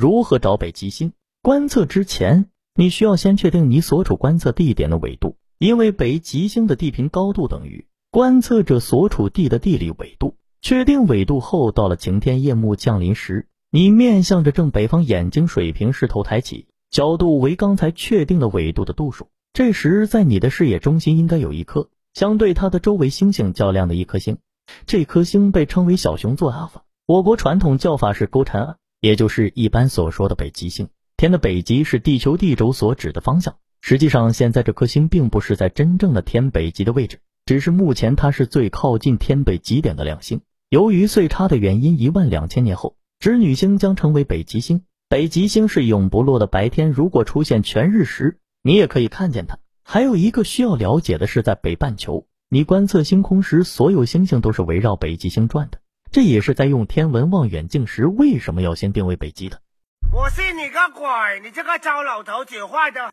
如何找北极星？观测之前，你需要先确定你所处观测地点的纬度，因为北极星的地平高度等于观测者所处地的地理纬度。确定纬度后，到了晴天夜幕降临时，你面向着正北方，眼睛水平时头抬起，角度为刚才确定的纬度的度数。这时，在你的视野中心应该有一颗相对它的周围星星较亮的一颗星，这颗星被称为小熊座阿尔法。我国传统叫法是勾陈二，也就是一般所说的北极星。天的北极是地球地轴所指的方向。实际上，现在这颗星并不是在真正的天北极的位置，只是目前它是最靠近天北极点的亮星。由于岁差的原因，一万两千年后，织女星将成为北极星。北极星是永不落的白天，如果出现全日食，你也可以看见它。还有一个需要了解的是，在北半球，你观测星空时，所有星星都是围绕北极星转的。这也是在用天文望远镜时为什么要先定位北极的。我信你个鬼！你这个糟老头子坏的。